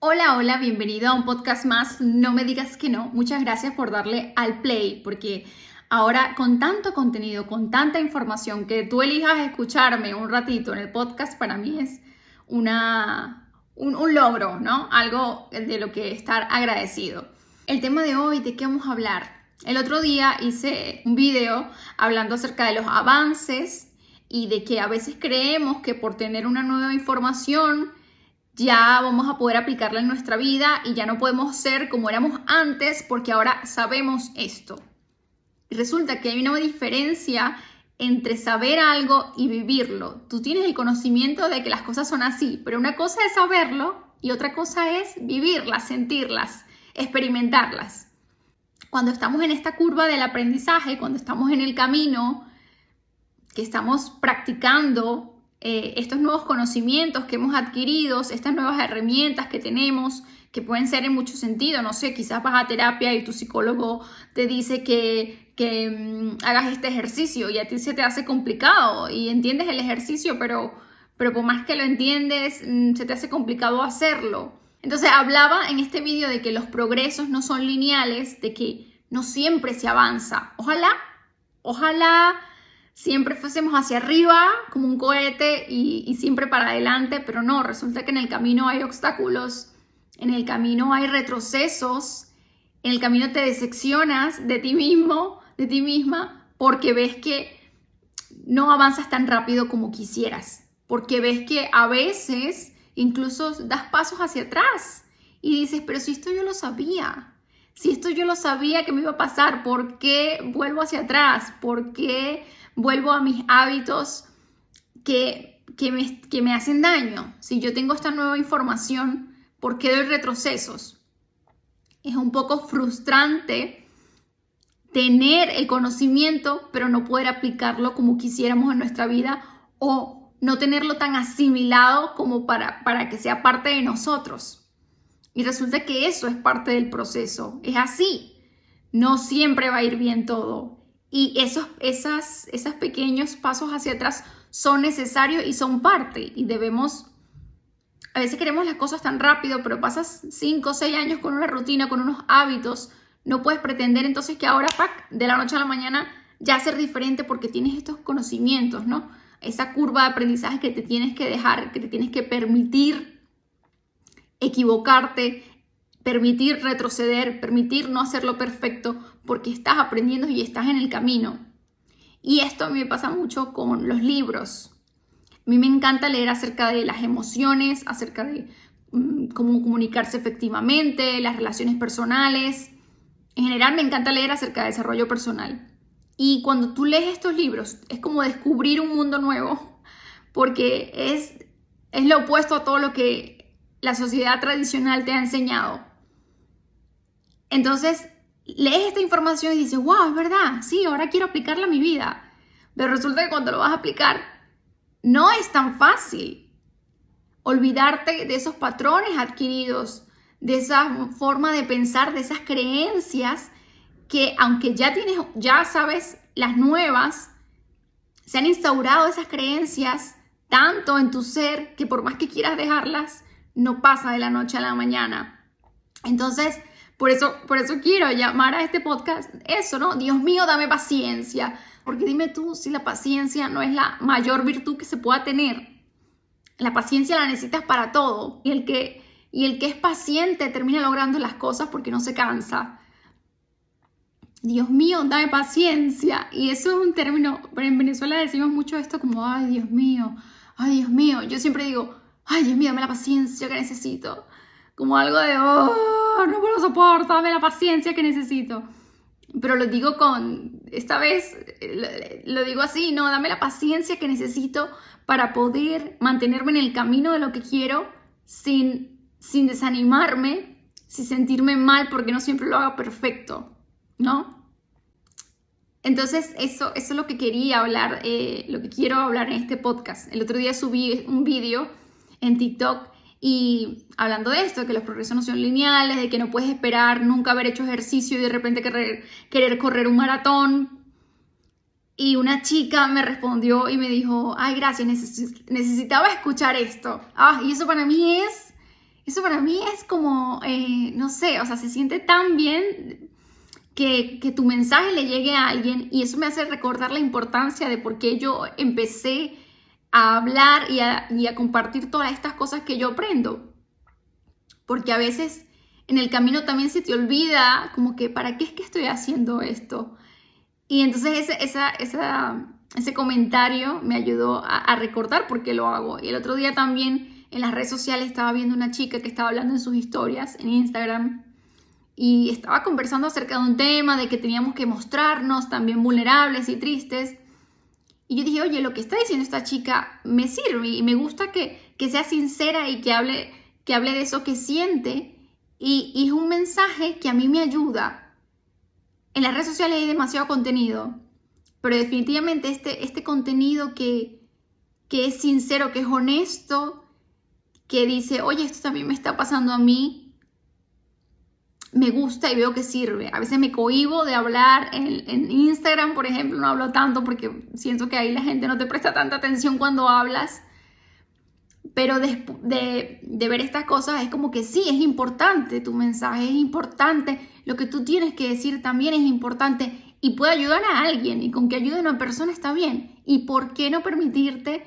Hola, hola, bienvenido a un podcast más. No me digas que no. Muchas gracias por darle al play, porque ahora con tanto contenido, con tanta información, que tú elijas escucharme un ratito en el podcast, para mí es una, un, un logro, ¿no? Algo de lo que estar agradecido. El tema de hoy, ¿de qué vamos a hablar? El otro día hice un video hablando acerca de los avances y de que a veces creemos que por tener una nueva información ya vamos a poder aplicarla en nuestra vida y ya no podemos ser como éramos antes porque ahora sabemos esto. Y resulta que hay una diferencia entre saber algo y vivirlo. Tú tienes el conocimiento de que las cosas son así, pero una cosa es saberlo y otra cosa es vivirlas, sentirlas, experimentarlas. Cuando estamos en esta curva del aprendizaje, cuando estamos en el camino, que estamos practicando eh, estos nuevos conocimientos que hemos adquirido, estas nuevas herramientas que tenemos, que pueden ser en mucho sentido, no sé, quizás vas a terapia y tu psicólogo te dice que, que mm, hagas este ejercicio y a ti se te hace complicado y entiendes el ejercicio, pero, pero por más que lo entiendes, mm, se te hace complicado hacerlo. Entonces hablaba en este vídeo de que los progresos no son lineales, de que no siempre se avanza. Ojalá, ojalá siempre fuésemos hacia arriba como un cohete y, siempre para adelante, pero no, resulta que en el camino hay obstáculos, en el camino hay retrocesos, en el camino te decepcionas de ti mismo, de ti misma, porque ves que no avanzas tan rápido como quisieras, porque ves que a veces incluso das pasos hacia atrás y dices, pero si esto yo lo sabía, si esto yo lo sabía que me iba a pasar, ¿por qué vuelvo hacia atrás? ¿Por qué vuelvo a mis hábitos que, me, que me hacen daño. Si yo tengo esta nueva información, ¿por qué doy retrocesos? Es un poco frustrante tener el conocimiento, pero no poder aplicarlo como quisiéramos en nuestra vida o no tenerlo tan asimilado como para, para que sea parte de nosotros. Y resulta que eso es parte del proceso. Es así. No siempre va a ir bien todo. Y esos, esas, pequeños pasos hacia atrás son necesarios y son parte. Y debemos, a veces queremos las cosas tan rápido, pero pasas 5 o 6 años con una rutina, con unos hábitos. No puedes pretender entonces que ahora, de la noche a la mañana, ya ser diferente porque tienes estos conocimientos, ¿no? Esa curva de aprendizaje que te tienes que dejar, que te tienes que permitir equivocarte, permitir retroceder, permitir no hacerlo perfecto, porque estás aprendiendo y estás en el camino. Y esto me pasa mucho con los libros. A mí me encanta leer acerca de las emociones, acerca de mm, cómo comunicarse efectivamente, las relaciones personales. En general me encanta leer acerca de desarrollo personal. Y cuando tú lees estos libros, es como descubrir un mundo nuevo, porque es, es lo opuesto a todo lo que la sociedad tradicional te ha enseñado. Entonces, lees esta información y dices, wow, es verdad, sí, ahora quiero aplicarla a mi vida. Pero resulta que cuando lo vas a aplicar, no es tan fácil olvidarte de esos patrones adquiridos, de esa forma de pensar, de esas creencias que aunque ya tienes, ya sabes las nuevas, se han instaurado esas creencias tanto en tu ser que por más que quieras dejarlas, no pasa de la noche a la mañana. Entonces, por eso, por eso quiero llamar a este podcast eso, ¿no? Dios mío, dame paciencia. Porque dime tú si la paciencia no es la mayor virtud que se pueda tener. La paciencia la necesitas para todo. Y el que, y el que es paciente termina logrando las cosas porque no se cansa. Dios mío, dame paciencia. Y eso es un término, pero en Venezuela decimos mucho esto como, ay, Dios mío, ay, Dios mío. Yo siempre digo, ay, Dios mío, dame la paciencia que necesito. Como algo de, oh, no me lo soporto, dame la paciencia que necesito. Pero lo digo con, esta vez lo digo así, no, dame la paciencia que necesito para poder mantenerme en el camino de lo que quiero sin, sin desanimarme, sin sentirme mal porque no siempre lo hago perfecto, ¿no? Entonces, eso, eso es lo que quería hablar, eh, lo que quiero hablar en este podcast. El otro día subí un vídeo en TikTok y hablando de esto, que los progresos no son lineales, de que no puedes esperar nunca haber hecho ejercicio y de repente querer, querer correr un maratón. Y una chica me respondió y me dijo, ay, gracias, necesitaba escuchar esto. Ah, y eso para mí es, eso para mí es como, eh, no sé, o sea, se siente tan bien que, que, tu mensaje le llegue a alguien y eso me hace recordar la importancia de por qué yo empecé a hablar y a, y a compartir todas estas cosas que yo aprendo. Porque a veces en el camino también se te olvida como que, ¿para qué es que estoy haciendo esto? Y entonces ese, esa, esa, ese comentario me ayudó a, a recordar por qué lo hago. Y el otro día también en las redes sociales estaba viendo una chica que estaba hablando en sus historias en Instagram y estaba conversando acerca de un tema de que teníamos que mostrarnos también vulnerables y tristes. Y yo dije, oye, lo que está diciendo esta chica me sirve y me gusta que, que sea sincera y que hable, que hable de eso que siente. Y, y es un mensaje que a mí me ayuda. En las redes sociales hay demasiado contenido, pero definitivamente este, este contenido que, que es sincero, que es honesto, que dice, oye, esto también me está pasando a mí, me gusta y veo que sirve. A veces me cohibo de hablar en, Instagram, por ejemplo, no hablo tanto porque siento que ahí la gente no te presta tanta atención cuando hablas. Pero de, de, de, ver estas cosas es como que sí, es importante tu mensaje, es importante, lo que tú tienes que decir también es importante y puede ayudar a alguien y con que ayude a una persona está bien. ¿Y por qué no permitirte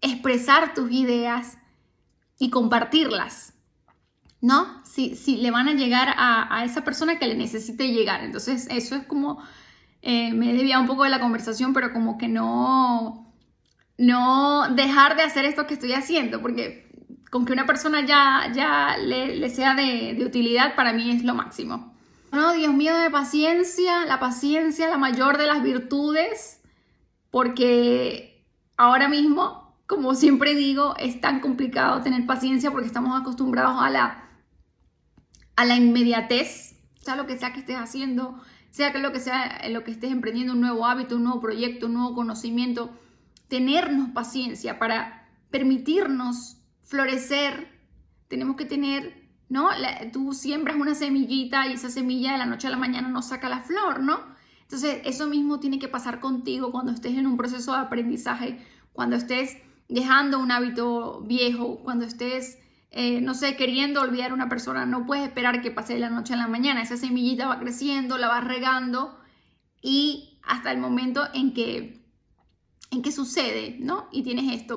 expresar tus ideas y compartirlas? ¿No? Si, si le van a llegar a, a, esa persona que le necesite llegar. Entonces, eso es como, eh, me desviado un poco de la conversación, pero como que no, no dejar de hacer esto que estoy haciendo, porque con que una persona ya, ya le, le sea de, de, utilidad, para mí es lo máximo. No, Dios mío, de paciencia, la paciencia, la mayor de las virtudes, porque ahora mismo, como siempre digo, es tan complicado tener paciencia porque estamos acostumbrados a la a la inmediatez, sea lo que sea que estés haciendo, sea que lo que sea lo que estés emprendiendo, un nuevo hábito, un nuevo proyecto, un nuevo conocimiento, tenernos paciencia para permitirnos florecer. Tenemos que tener, ¿no? tú siembras una semillita y esa semilla de la noche a la mañana no saca la flor, ¿no? Entonces, eso mismo tiene que pasar contigo cuando estés en un proceso de aprendizaje, cuando estés dejando un hábito viejo, cuando estés eh, no sé, queriendo olvidar a una persona, no puedes esperar que pase de la noche a la mañana. Esa semillita va creciendo, la vas regando y hasta el momento en que, en que sucede, ¿no? Y tienes esto.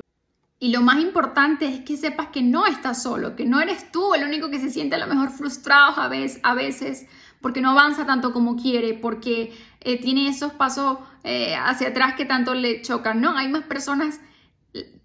Y lo más importante es que sepas que no estás solo, que no eres tú el único que se siente a lo mejor frustrado a veces, a veces porque no avanza tanto como quiere, porque eh, tiene esos pasos eh, hacia atrás que tanto le chocan. No, hay más personas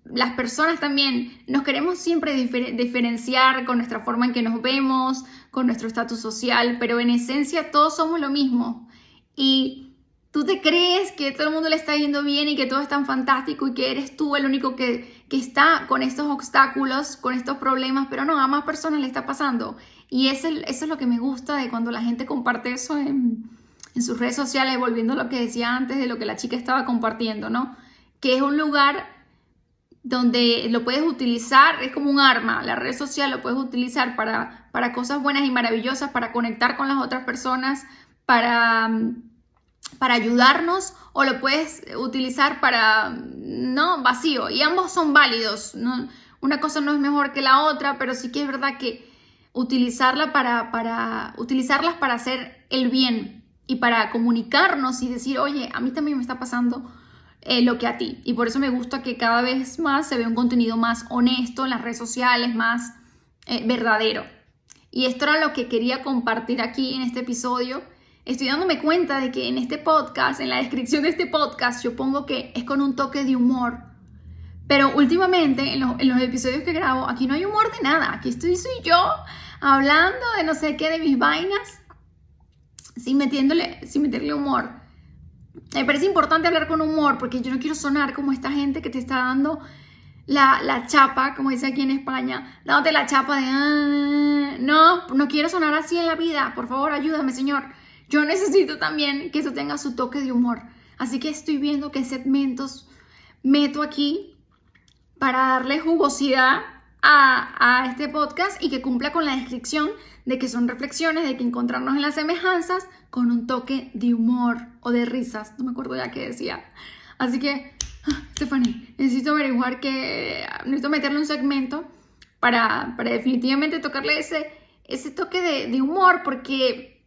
las personas también nos queremos siempre diferenciar con nuestra forma en que nos vemos, con nuestro estatus social, pero en esencia todos somos lo mismo. Y tú te crees que todo el mundo le está yendo bien y que todo es tan fantástico y que eres tú el único que, que está con estos obstáculos, con estos problemas, pero no, a más personas le está pasando. Y eso, eso es lo que me gusta de cuando la gente comparte eso en, en sus redes sociales, volviendo a lo que decía antes de lo que la chica estaba compartiendo, ¿no? Que es un lugar donde lo puedes utilizar, es como un arma, la red social lo puedes utilizar para, para cosas buenas y maravillosas, para conectar con las otras personas, para, para ayudarnos, o lo puedes utilizar para, no, vacío, y ambos son válidos, ¿no? una cosa no es mejor que la otra, pero sí que es verdad que utilizarla para, para, utilizarlas para hacer el bien y para comunicarnos y decir, oye, a mí también me está pasando eh, lo que a ti. Y por eso me gusta que cada vez más se vea un contenido más honesto en las redes sociales, más eh, verdadero. Y esto era lo que quería compartir aquí en este episodio. Estoy dándome cuenta de que en este podcast, en la descripción de este podcast, yo pongo que es con un toque de humor. Pero últimamente, en los, en los episodios que grabo, aquí no hay humor de nada. Aquí estoy soy yo hablando de no sé qué, de mis vainas, sin, metiéndole, sin meterle humor me parece importante hablar con humor porque yo no quiero sonar como esta gente que te está dando la, la chapa, como dice aquí en España, dándote la chapa de, ah, no, no quiero sonar así en la vida, por favor ayúdame Señor. Yo necesito también que eso tenga su toque de humor. Así que estoy viendo qué segmentos meto aquí para darle jugosidad a, este podcast y que cumpla con la descripción de que son reflexiones, de que encontrarnos en las semejanzas con un toque de humor o de risas, no me acuerdo ya qué decía. Así que, ah, Stephanie, necesito averiguar que, necesito meterle un segmento para, definitivamente tocarle ese, ese toque de, de humor, porque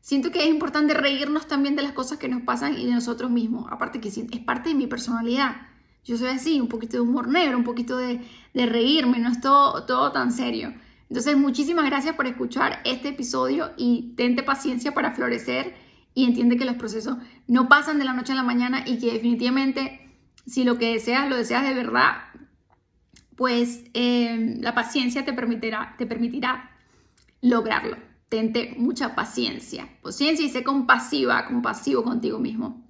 siento que es importante reírnos también de las cosas que nos pasan y de nosotros mismos. Aparte que es parte de mi personalidad. Yo soy así, un poquito de humor negro, un poquito de, de reírme, no es todo, todo tan serio. Entonces, muchísimas gracias por escuchar este episodio y tente paciencia para florecer y entiende que los procesos no pasan de la noche a la mañana y que definitivamente si lo que deseas lo deseas de verdad, pues eh, la paciencia te permitirá, te permitirá lograrlo. Tente mucha paciencia, paciencia y sé compasiva, compasivo contigo mismo.